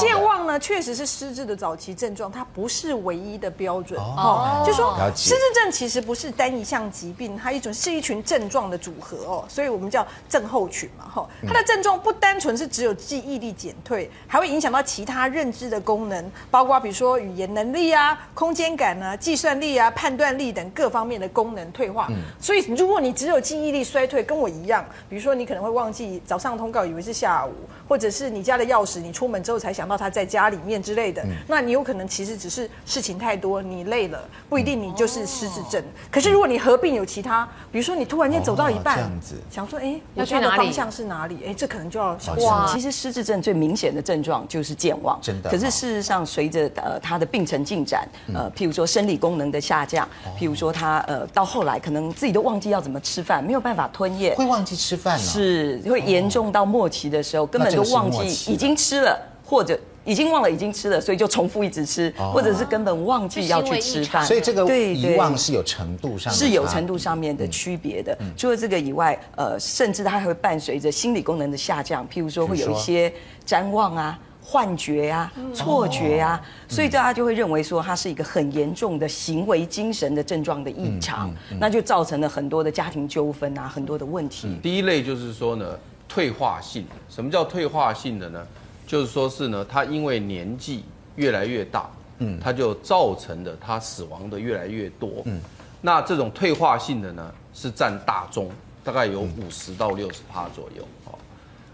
健忘呢，确实是失智的早期症状，它不是唯一的标准哦。就说失智症其实不是单一项疾病，它一种是一群症状的组合哦，所以我们叫症候群嘛哈。它的症状不单纯是只有记忆力减退，还会影响到其他认知的功能，包括比如说语言能力啊、空间感啊、计算力啊、判断力等各方面的功能退化。所以如果你只有记忆力衰退，跟我一样，比如说你可能会忘记早上通告以为是下午，或者是你家的钥匙你出门之后才。想到他在家里面之类的，嗯、那你有可能其实只是事情太多，你累了，不一定你就是失智症。嗯、可是如果你合并有其他，比如说你突然间走到一半，哦、这样子想说，哎，要去哪里？方向是哪里？哎，这可能就要小心。哇，其实失智症最明显的症状就是健忘，真的。可是事实上，随着呃他的病程进展，呃，譬如说生理功能的下降，譬如说他呃到后来可能自己都忘记要怎么吃饭，没有办法吞咽，会忘记吃饭，是会严重到末期的时候，根本都忘记已经吃了。或者已经忘了已经吃了，所以就重复一直吃，或者是根本忘记要去吃饭。所以这个遗忘是有程度上是有程度上面的区别的。除了这个以外，呃，甚至它还会伴随着心理功能的下降，譬如说会有一些瞻望啊、幻觉啊、错觉啊，所以大家就会认为说它是一个很严重的行为精神的症状的异常，那就造成了很多的家庭纠纷啊，很多的问题。第一类就是说呢，退化性。什么叫退化性的呢？就是说，是呢，他因为年纪越来越大，嗯，他就造成的他死亡的越来越多，嗯，那这种退化性的呢，是占大宗，大概有五十到六十趴左右，哦，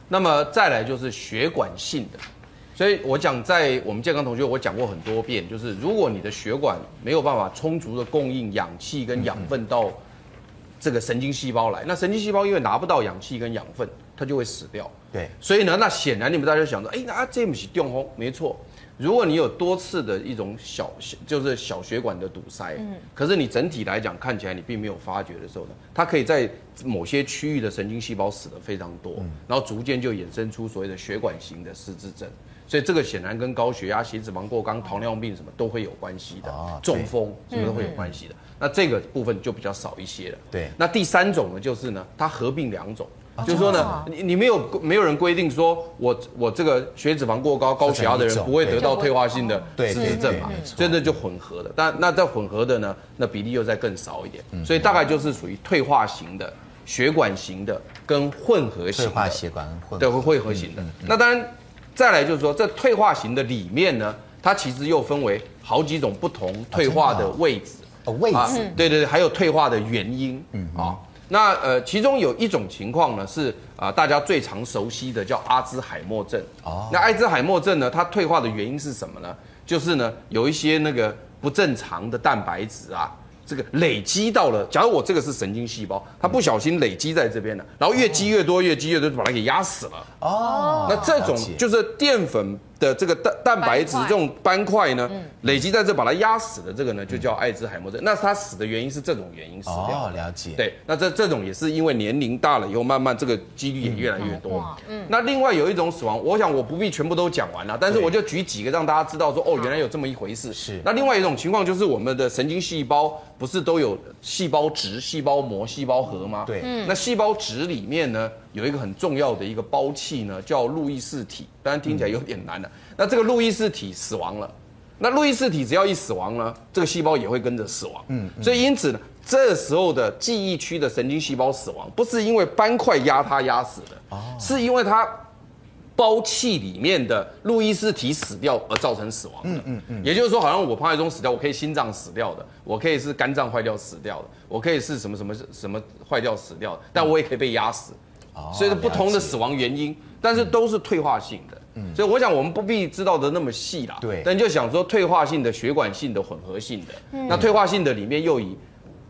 那么再来就是血管性的，所以我讲在我们健康同学，我讲过很多遍，就是如果你的血管没有办法充足的供应氧气跟养分到这个神经细胞来，那神经细胞因为拿不到氧气跟养分，它就会死掉。对，所以呢，那显然你们大家就想说，哎，那这不是中风？没错，如果你有多次的一种小，就是小血管的堵塞，嗯，可是你整体来讲看起来你并没有发觉的时候呢，它可以在某些区域的神经细胞死的非常多，然后逐渐就衍生出所谓的血管型的失智症。所以这个显然跟高血压、血脂肪过高、糖尿病什么都会有关系的，中风什么都会有关系的。那这个部分就比较少一些了。对，那第三种呢，就是呢，它合并两种。就是说呢，你你没有没有人规定说我我这个血脂肪过高、高血压的人不会得到退化性的失智症嘛？所以这就混合的。但那这混合的呢，那比例又再更少一点。所以大概就是属于退化型的、血管型的跟混合型的。退化血管混合。对，混合型的。那当然，再来就是说，这退化型的里面呢，它其实又分为好几种不同退化的位置。哦，位置。对对对，还有退化的原因。嗯啊。那呃，其中有一种情况呢，是啊、呃，大家最常熟悉的叫阿兹海默症。哦。那阿兹海默症呢，它退化的原因是什么呢？就是呢，有一些那个不正常的蛋白质啊，这个累积到了。假如我这个是神经细胞，它不小心累积在这边了，然后越积越多，越积越多，就把它给压死了。哦。那这种就是淀粉。的这个蛋蛋白质这种斑块呢，累积在这把它压死的这个呢，就叫艾滋海默症。那它死的原因是这种原因死掉。哦，了解。对，那这这种也是因为年龄大了以后，慢慢这个几率也越来越多。嗯。那另外有一种死亡，我想我不必全部都讲完了，但是我就举几个让大家知道说，哦，原来有这么一回事。是。那另外一种情况就是我们的神经细胞不是都有细胞质、细胞膜、细胞核吗？对。嗯。那细胞质里面呢，有一个很重要的一个胞器呢，叫路易氏体，当然听起来有点难了。嗯、那这个路易氏体死亡了，那路易氏体只要一死亡呢，这个细胞也会跟着死亡。嗯，嗯所以因此呢，这时候的记忆区的神经细胞死亡，不是因为斑块压它压死的，哦、是因为它胞器里面的路易氏体死掉而造成死亡的。嗯嗯嗯。也就是说，好像我趴在中死掉，我可以心脏死掉的，我可以是肝脏坏掉死掉的，我可以是什么什么什么坏掉死掉的，但我也可以被压死。所以是不同的死亡原因，但是都是退化性的。嗯，所以我想我们不必知道的那么细啦。对，但就想说退化性的、血管性的、混合性的。嗯，那退化性的里面又以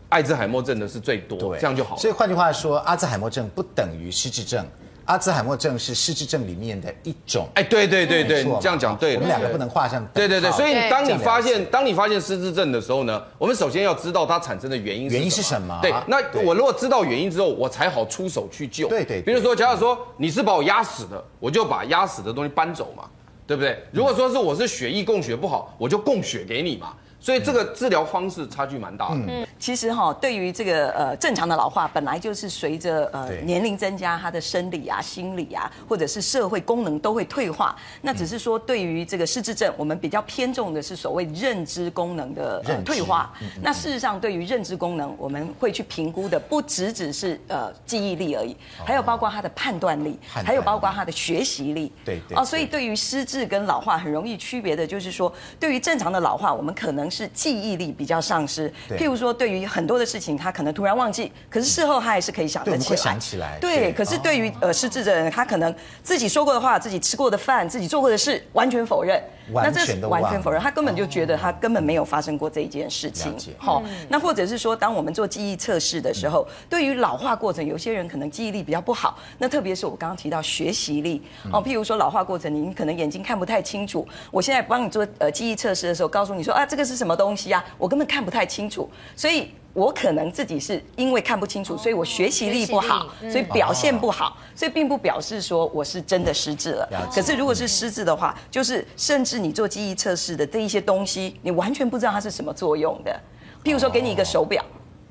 艾滋海默症的是最多，对，这样就好。所以换句话说，阿兹海默症不等于失智症。阿兹海默症是失智症里面的一种，哎，对对对对，你这样讲对，我们两个不能画上。对对对，所以当你发现当你发现失智症的时候呢，我们首先要知道它产生的原因，原因是什么？对，那我如果知道原因之后，我才好出手去救。对对，比如说，假如说你是把我压死的，我就把压死的东西搬走嘛，对不对？如果说是我是血液供血不好，我就供血给你嘛。所以这个治疗方式差距蛮大的。嗯，其实哈，对于这个呃正常的老化，本来就是随着呃年龄增加，他的生理啊、心理啊，或者是社会功能都会退化。那只是说，对于这个失智症，我们比较偏重的是所谓认知功能的退化。那事实上，对于认知功能，我们会去评估的不只只是呃记忆力而已，还有包括他的判断力，还有包括他的学习力。对对。哦，所以对于失智跟老化很容易区别的就是说，对于正常的老化，我们可能是记忆力比较丧失，譬如说，对于很多的事情，他可能突然忘记，可是事后他还是可以想得起来。会想起来。对，可是对于呃失智的人，他可能自己说过的话、自己吃过的饭、自己做过的事，完全否认。完全都完全否认，他根本就觉得他根本没有发生过这一件事情。好，那或者是说，当我们做记忆测试的时候，对于老化过程，有些人可能记忆力比较不好。那特别是我刚刚提到学习力，哦，譬如说老化过程，你可能眼睛看不太清楚。我现在帮你做呃记忆测试的时候，告诉你说啊，这个是什么东西啊？我根本看不太清楚，所以我可能自己是因为看不清楚，所以我学习力不好，所以表现不好，所以并不表示说我是真的失智了。可是如果是失智的话，就是甚至你做记忆测试的这一些东西，你完全不知道它是什么作用的。譬如说给你一个手表，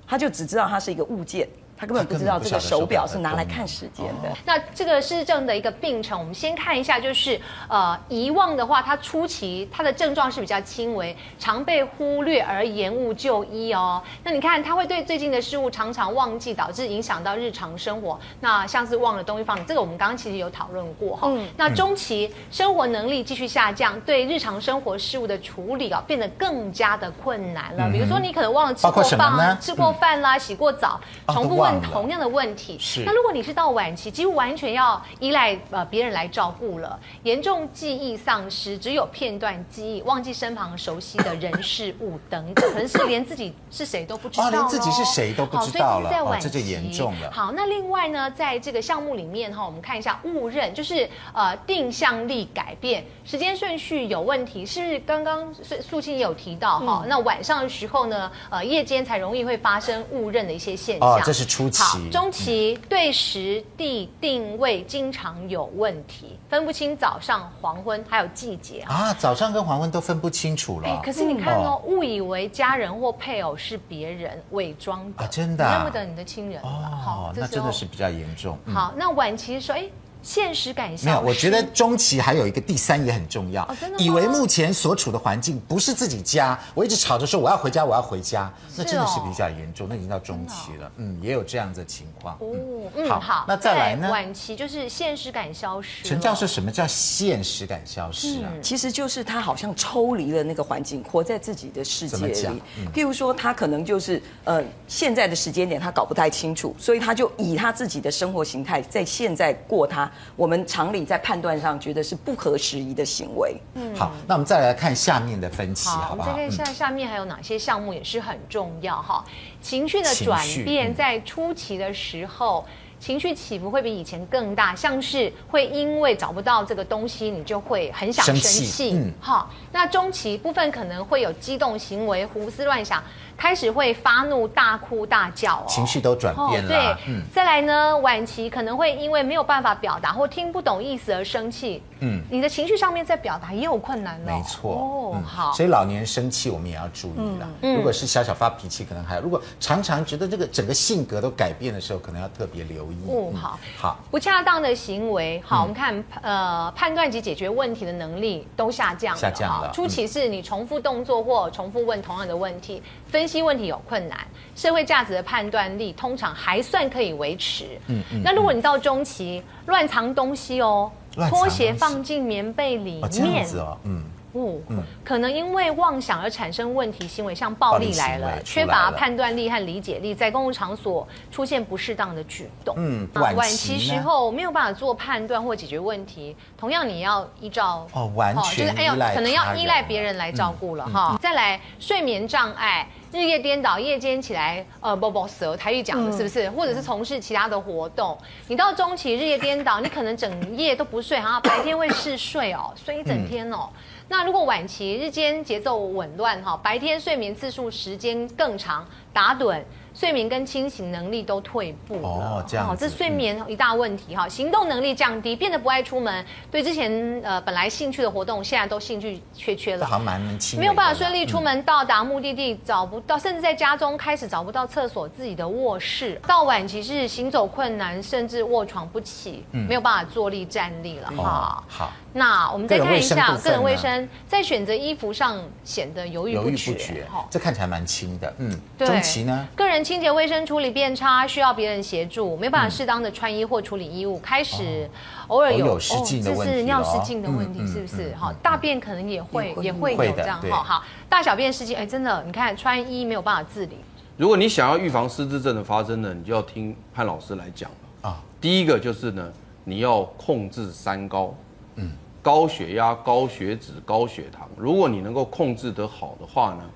他就只知道它是一个物件。他根本不知道这个手表是拿来看时间的。那这个失智症的一个病程，我们先看一下，就是呃遗忘的话，它初期它的症状是比较轻微，常被忽略而延误就医哦。那你看，他会对最近的事物常常忘记，导致影响到日常生活。那像是忘了东西放，这个我们刚刚其实有讨论过哈。嗯。那中期生活能力继续下降，对日常生活事物的处理啊，变得更加的困难了。比如说，你可能忘了吃过饭，吃过饭啦，洗过澡，重复问。同样的问题，是。那如果你是到晚期，几乎完全要依赖呃别人来照顾了，严重记忆丧失，只有片段记忆，忘记身旁熟悉的人事物等等，可能是连自己是谁都不知道，连自己是谁都不知道了，所以在晚期，这就严重了。好，那另外呢，在这个项目里面哈，我们看一下误认，就是呃定向力改变，时间顺序有问题，是不是刚刚素素清也有提到哈？那晚上的时候呢，呃夜间才容易会发生误认的一些现象，这是初期。好，中期对时地定位经常有问题，分不清早上、黄昏还有季节啊，早上跟黄昏都分不清楚了。哎，可是你看哦，误以为家人或配偶是别人，伪装的，真的认不得你的亲人了。哦，那真的是比较严重。好，那晚期的时候，哎。现实感消失。没有，我觉得中期还有一个第三也很重要。哦，真的？以为目前所处的环境不是自己家，我一直吵着说我要回家，我要回家，那真的是比较严重，那已经到中期了。嗯，也有这样的情况。哦，嗯，好，那再来呢？晚期就是现实感消失。陈教授，什么叫现实感消失啊？其实就是他好像抽离了那个环境，活在自己的世界里。譬如说，他可能就是呃现在的时间点他搞不太清楚，所以他就以他自己的生活形态在现在过他我们常。理在判断上觉得是不合时宜的行为。嗯，好，那我们再来看下面的分析，好不好？再看下下面还有哪些项目也是很重要哈？情绪的转变在初期的时候，情绪起伏会比以前更大，像是会因为找不到这个东西，你就会很想生气。嗯，好，那中期部分可能会有激动行为、胡思乱想。开始会发怒、大哭大叫哦，情绪都转变了。对，嗯，再来呢，晚期可能会因为没有办法表达或听不懂意思而生气。嗯，你的情绪上面在表达也有困难了。没错。哦，好。所以老年生气我们也要注意了。嗯，如果是小小发脾气，可能还有；如果常常觉得这个整个性格都改变的时候，可能要特别留意。哦，好。好。不恰当的行为，好，我们看呃判断及解决问题的能力都下降了。下降了。初期是你重复动作或重复问同样的问题，分析问题有困难，社会价值的判断力通常还算可以维持。嗯嗯。那如果你到中期，乱藏东西哦，拖鞋放进棉被里面。哦，这样子哦，嗯。哦，可能因为妄想而产生问题行为，像暴力来了，缺乏判断力和理解力，在公共场所出现不适当的举动。嗯，晚期时候没有办法做判断或解决问题，同样你要依照哦，完全就是哎呀，可能要依赖别人来照顾了哈。再来，睡眠障碍。日夜颠倒，夜间起来，呃，啵啵舌，台语讲的是不是？或者是从事其他的活动，你到中期日夜颠倒，你可能整夜都不睡，哈，白天会嗜睡哦，睡一整天哦。那如果晚期日间节奏紊乱哈，白天睡眠次数时间更长，打盹。睡眠跟清醒能力都退步了。哦，这样，这睡眠一大问题哈，行动能力降低，变得不爱出门，对之前呃本来兴趣的活动，现在都兴趣缺缺了，好像蛮轻，没有办法顺利出门到达目的地，找不到，甚至在家中开始找不到厕所、自己的卧室，到晚期是行走困难，甚至卧床不起，没有办法坐立站立了哈。好。那我们再看一下个人卫生，在选择衣服上显得犹豫不决。这看起来蛮轻的，嗯。对。中期呢？个人清洁卫生处理变差，需要别人协助，没办法适当的穿衣或处理衣物，开始偶尔有失禁的问题。这是尿失禁的问题，是不是？哈，大便可能也会也会有这样哈。好，大小便失禁，哎，真的，你看穿衣没有办法自理。如果你想要预防失智症的发生呢，你就要听潘老师来讲了啊。第一个就是呢，你要控制三高。嗯。高血压、高血脂、高血糖，如果你能够控制得好的话呢，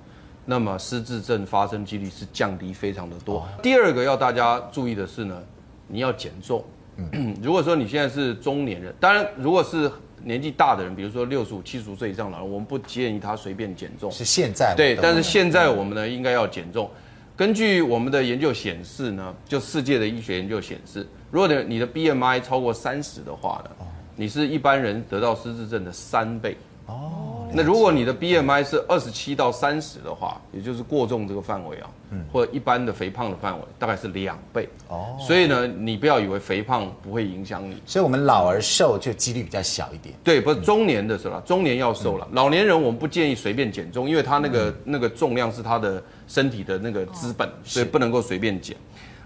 那么失智症发生几率是降低非常的多。哦、第二个要大家注意的是呢，你要减重。嗯，如果说你现在是中年人，当然如果是年纪大的人，比如说六十五、七十五岁以上老人，我们不建议他随便减重。是现在对，但是现在我们呢应该要减重。根据我们的研究显示呢，就世界的医学研究显示，如果你的 BMI 超过三十的话呢。你是一般人得到失智症的三倍哦。那如果你的 BMI 是二十七到三十的话，也就是过重这个范围啊，嗯，或者一般的肥胖的范围，大概是两倍哦。所以呢，你不要以为肥胖不会影响你。所以我们老而瘦就几率比较小一点。对，不是中年的时候，中年要瘦了。老年人我们不建议随便减重，因为他那个那个重量是他的身体的那个资本，所以不能够随便减。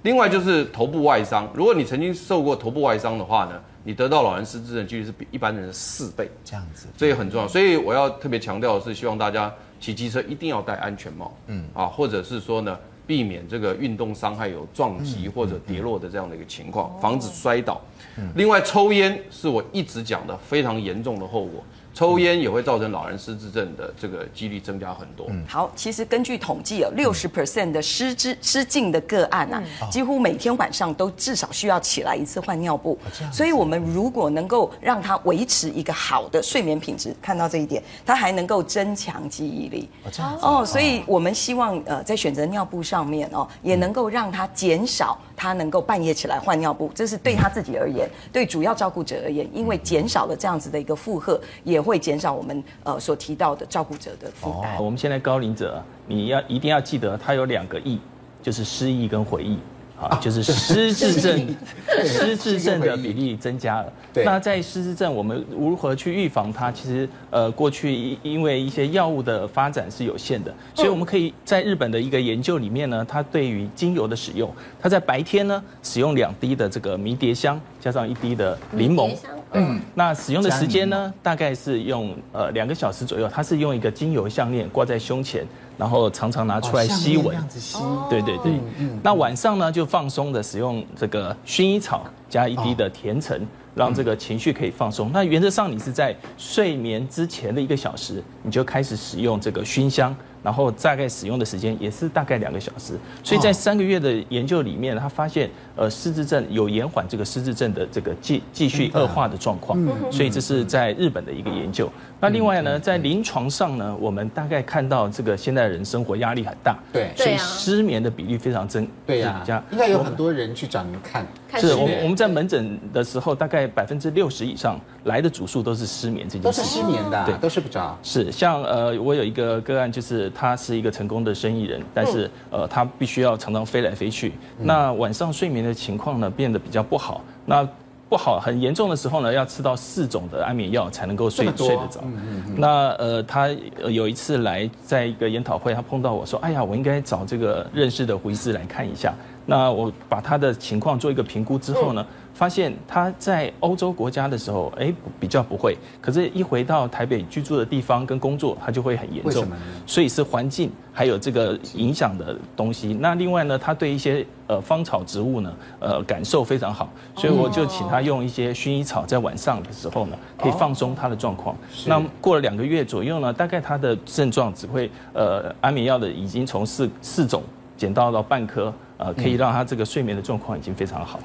另外就是头部外伤，如果你曾经受过头部外伤的话呢，你得到老人失智症几率是比一般人的四倍，这样子，这也很重要。所以我要特别强调的是，希望大家骑机车一定要戴安全帽，嗯啊，或者是说呢，避免这个运动伤害有撞击或者跌落的这样的一个情况，防止摔倒。另外，抽烟是我一直讲的非常严重的后果。抽烟也会造成老人失智症的这个几率增加很多。嗯，好，其实根据统计有六十 percent 的失智失禁的个案啊，几乎每天晚上都至少需要起来一次换尿布。所以，我们如果能够让他维持一个好的睡眠品质，看到这一点，他还能够增强记忆力。哦，所以我们希望呃，在选择尿布上面哦，也能够让他减少他能够半夜起来换尿布。这是对他自己而对主要照顾者而言，因为减少了这样子的一个负荷，也。会减少我们呃所提到的照顾者的负担。我们现在高龄者，你要一定要记得，他有两个忆，就是失忆跟回忆。啊，就是失智症，失智症的比例增加了。对，那在失智症，我们如何去预防它？其实，呃，过去因为一些药物的发展是有限的，所以我们可以在日本的一个研究里面呢，它对于精油的使用，它在白天呢使用两滴的这个迷迭香，加上一滴的柠檬。嗯，那使用的时间呢，大概是用呃两个小时左右。它是用一个精油项链挂在胸前，然后常常拿出来吸闻。对对对。那晚上呢，就放松的使用这个薰衣草加一滴的甜橙，让这个情绪可以放松。那原则上，你是在睡眠之前的一个小时，你就开始使用这个熏香。然后大概使用的时间也是大概两个小时，所以在三个月的研究里面，他发现呃失智症有延缓这个失智症的这个继继续恶化的状况，所以这是在日本的一个研究。那另外呢，在临床上呢，我们大概看到这个现代人生活压力很大，对，所以失眠的比例非常增，对呀，应该有很多人去找您看。是我们我们在门诊的时候，大概百分之六十以上来的主诉都是失眠这件事情，都是失眠的，对，都睡不着。是像呃，我有一个个案，就是他是一个成功的生意人，但是呃，他必须要常常飞来飞去，那晚上睡眠的情况呢变得比较不好，那不好很严重的时候呢，要吃到四种的安眠药才能够睡睡得着。那呃，他有一次来在一个研讨会，他碰到我说：“哎呀，我应该找这个认识的胡医师来看一下。”那我把他的情况做一个评估之后呢，发现他在欧洲国家的时候，哎，比较不会。可是，一回到台北居住的地方跟工作，他就会很严重。所以是环境还有这个影响的东西。那另外呢，他对一些呃芳草植物呢，呃感受非常好，所以我就请他用一些薰衣草，在晚上的时候呢，可以放松他的状况。那过了两个月左右呢，大概他的症状只会呃安眠药的已经从四四种减到了半颗。呃，可以让他这个睡眠的状况已经非常好。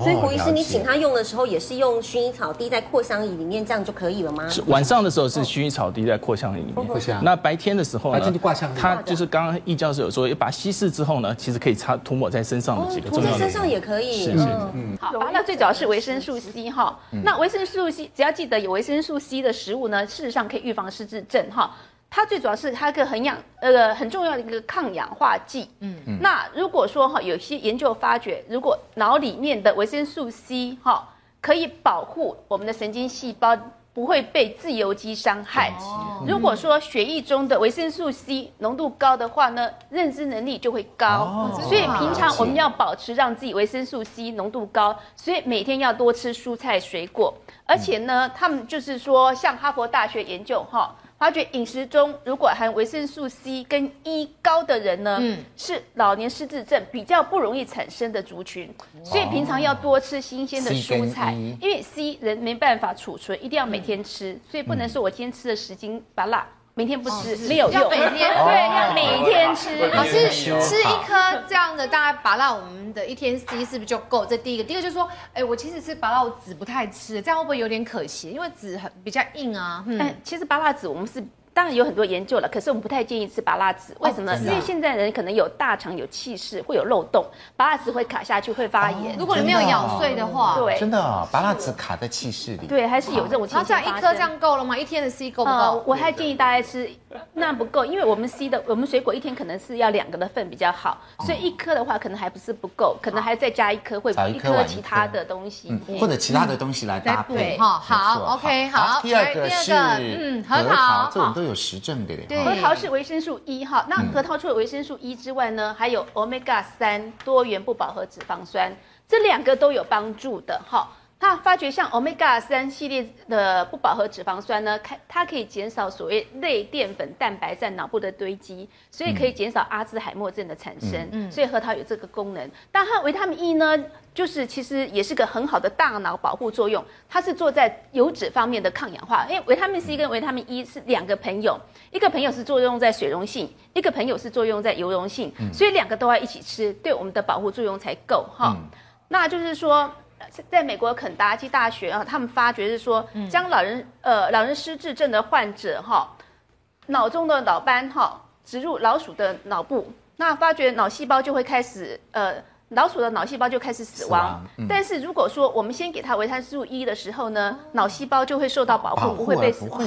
所以胡医师，你请他用的时候，也是用薰衣草滴在扩香仪里面，这样就可以了吗？是晚上的时候是薰衣草滴在扩香仪里面。扩香。那白天的时候呢？白天就挂香。它就是刚刚易教授有说，把稀释之后呢，其实可以擦涂抹在身上的几个重要的。涂在身上也可以。是是。嗯。好，那最主要是维生素 C 哈。那维生素 C，只要记得有维生素 C 的食物呢，事实上可以预防失智症哈。它最主要是它一个很氧呃很重要的一个抗氧化剂。嗯嗯。那如果说哈，有些研究发觉，如果脑里面的维生素 C 哈可以保护我们的神经细胞不会被自由基伤害。哦。如果说血液中的维生素 C 浓度高的话呢，认知能力就会高。哦。所以平常我们要保持让自己维生素 C 浓度高，所以每天要多吃蔬菜水果。而且呢，他们就是说，像哈佛大学研究哈。发觉饮食中如果含维生素 C 跟 E 高的人呢，嗯，是老年失智症比较不容易产生的族群，所以平常要多吃新鲜的蔬菜，因为 C 人没办法储存，一定要每天吃，所以不能说我今天吃了十斤芭乐。明天不吃没有用，要每天对，要每天吃。老师吃一颗这样的大概芭乐，我们的一天 C 是不是就够？这第一个，第二个就是说，哎，我其实吃芭乐我籽不太吃，这样会不会有点可惜？因为籽很比较硬啊。嗯，其实芭乐籽我们是。当然有很多研究了，可是我们不太建议吃芭乐籽，为什么呢？因为现在人可能有大肠有气室，会有漏洞，芭乐籽会卡下去，会发炎。如果你没有咬碎的话，对，真的啊，芭乐籽卡在气室里，对，还是有这种情况。这样一颗这样够了吗？一天的 C 够不够？我还建议大家吃，那不够，因为我们 C 的，我们水果一天可能是要两个的份比较好，所以一颗的话可能还不是不够，可能还再加一颗，会一颗其他的东西，或者其他的东西来搭配。哈，好，OK，好。第二个是嗯，核桃，这我们都有实证的。核桃是维生素 E 哈，那核桃除了维生素 E 之外呢，还有 Omega 三多元不饱和脂肪酸，这两个都有帮助的哈。他发觉像 Omega 三系列的不饱和脂肪酸呢，它它可以减少所谓类淀粉蛋白在脑部的堆积，所以可以减少阿兹海默症的产生。嗯，所以核桃有这个功能。但它维他命 E 呢，就是其实也是个很好的大脑保护作用，它是做在油脂方面的抗氧化。因为维他命 C 跟维他命 E 是两个朋友，一个朋友是作用在水溶性，一个朋友是作用在油溶性，所以两个都要一起吃，对我们的保护作用才够哈。那就是说。在美国肯达基大学啊，他们发觉是说，将老人呃老人失智症的患者哈，脑中的脑斑哈植入老鼠的脑部，那发觉脑细胞就会开始呃。老鼠的脑细胞就开始死亡，嗯、但是如果说我们先给它维生素 E 的时候呢，脑细胞就会受到保护，不会被死亡。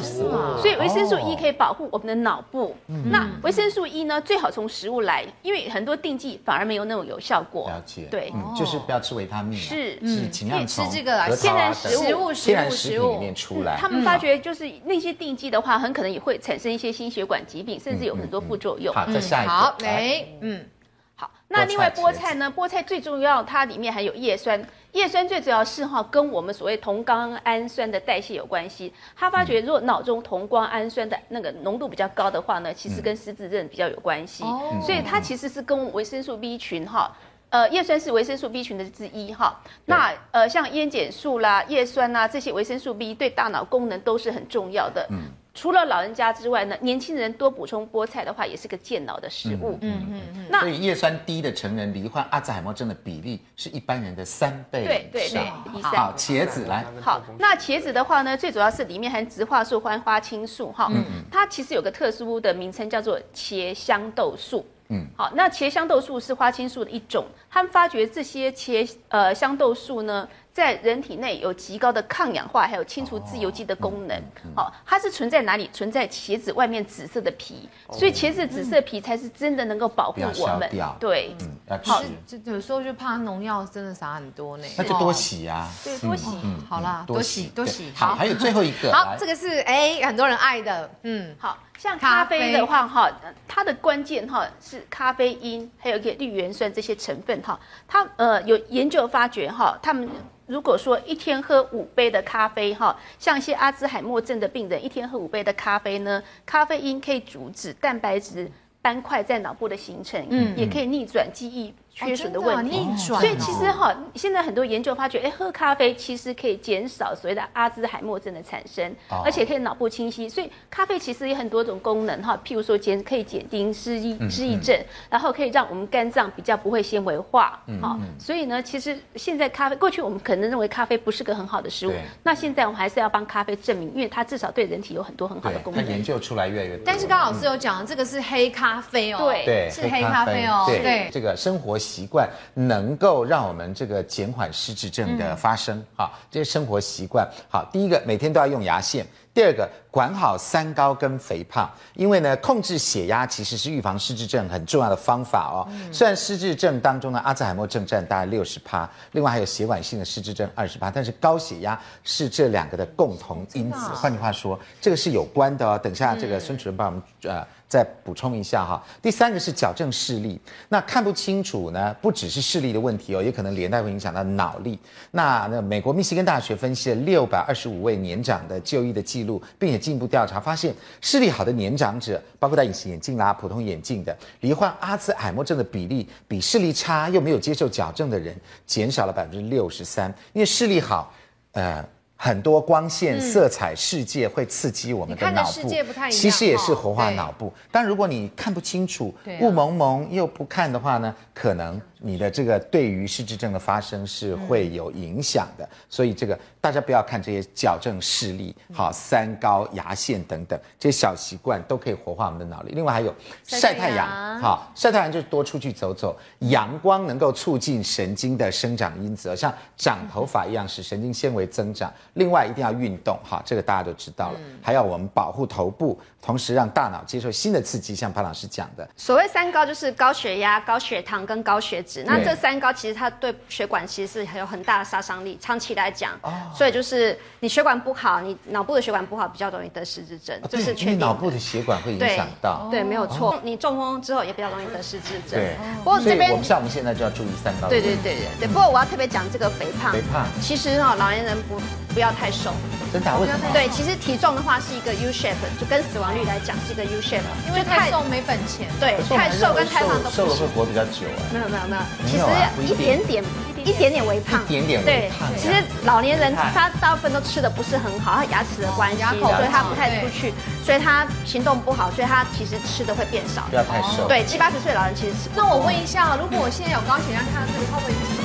所以维生素 E 可以保护我们的脑部。嗯、那维生素 E 呢，最好从食物来，因为很多定剂反而没有那种有效果。了解。对、嗯，就是不要吃维他命。是，是尽量吃这个来天然食物、天然食物里面出来。他们发觉就是那些定剂的话，很可能也会产生一些心血管疾病，甚至有很多副作用。好，再下一个。好，来，嗯。那另外菠菜呢？菠菜最重要，它里面含有叶酸。叶酸最主要是哈，跟我们所谓同胱氨酸的代谢有关系。他发觉，如果脑中同胱氨酸的那个浓度比较高的话呢，其实跟失智症比较有关系。嗯、所以它其实是跟维生素 B 群哈，呃，叶酸是维生素 B 群的之一哈。那呃，像烟碱素啦、叶酸啦这些维生素 B 对大脑功能都是很重要的。嗯。除了老人家之外呢，年轻人多补充菠菜的话，也是个健脑的食物。嗯嗯嗯。那所以叶酸低的成人罹患阿兹海默症的比例是一般人的三倍。对对对。好，茄子来。好，那茄子的话呢，最主要是里面含植化素、花花青素哈。嗯嗯。它其实有个特殊的名称，叫做茄香豆素。嗯。好，那茄香豆素是花青素的一种。他们发觉这些茄呃香豆素呢。在人体内有极高的抗氧化，还有清除自由基的功能。好，它是存在哪里？存在茄子外面紫色的皮，所以茄子紫色皮才是真的能够保护我们。对，好，这有时候就怕农药真的撒很多呢。那就多洗呀。对，多洗。好啦，多洗多洗。好，还有最后一个。好，这个是哎很多人爱的。嗯，好像咖啡的话哈，它的关键哈是咖啡因，还有一个绿原酸这些成分哈。他呃有研究发觉哈，他们。如果说一天喝五杯的咖啡，哈，像一些阿兹海默症的病人，一天喝五杯的咖啡呢，咖啡因可以阻止蛋白质斑块在脑部的形成，嗯，也可以逆转记忆缺损的问题。所以其实哈，现在很多研究发觉，哎，喝咖啡其实可以减少所谓的阿兹海默症的产生，而且可以脑部清晰。所以咖啡其实有很多种功能哈，譬如说减可以减低失忆失忆症，然后可以让我们肝脏比较不会纤维化。好，所以呢，其实现在咖啡过去我们可能认为咖啡不是个很好的食物，那现在我们还是要帮咖啡证明，因为它至少对人体有很多很好的功能。研究出来越来越多。但是刚老师有讲，这个是黑咖啡哦，对，是黑咖啡哦，对，这个生活习惯能够让我们这个减缓失智症的发生。好，这些生活习惯，好，第一个每天都要用牙线。第二个，管好三高跟肥胖，因为呢，控制血压其实是预防失智症很重要的方法哦。虽然失智症当中呢，阿兹海默症占大概六十趴，另外还有血管性的失智症二十趴，但是高血压是这两个的共同因子。换句话说，这个是有关的哦。等下这个孙主任帮我们呃。再补充一下哈，第三个是矫正视力，那看不清楚呢，不只是视力的问题哦，也可能连带会影响到脑力。那那美国密西根大学分析了六百二十五位年长的就医的记录，并且进一步调查发现，视力好的年长者，包括戴隐形眼镜啦、普通眼镜的，罹患阿兹海默症的比例，比视力差又没有接受矫正的人减少了百分之六十三，因为视力好，呃。很多光线、色彩、世界会刺激我们的脑部，其实也是活化脑部。但如果你看不清楚，雾蒙蒙又不看的话呢，可能。你的这个对于失智症的发生是会有影响的，所以这个大家不要看这些矫正视力、好三高、牙线等等这些小习惯都可以活化我们的脑力。另外还有晒太阳，好晒太阳就是多出去走走，阳光能够促进神经的生长因子，像长头发一样使神经纤维增长。另外一定要运动，哈，这个大家都知道了。还要我们保护头部，同时让大脑接受新的刺激，像潘老师讲的。所谓三高就是高血压、高血糖跟高血脂。那这三高其实它对血管其实是很有很大的杀伤力，长期来讲，所以就是你血管不好，你脑部的血管不好，比较容易得失智症，就是确定。脑部的血管会影响到，对，没有错。你中风之后也比较容易得失智症。对，不过这边我们像我们现在就要注意三高。对对对对对。不过我要特别讲这个肥胖，肥胖，其实哈老年人不不要太瘦。真的？为什么？对，其实体重的话是一个 U shape，就跟死亡率来讲是一个 U shape，因为太瘦没本钱。对，太瘦跟太胖都不瘦了会活比较久啊。没有没有没有，其实。一点点，一点点微胖，一点点微胖。对，其实老年人他大部分都吃的不是很好，他牙齿的关系，所以他不太出去，所以他行动不好，所以他其实吃的会变少。不要太瘦。对，七八十岁老人其实吃。那我问一下，如果我现在有高血压，看到这里会不会？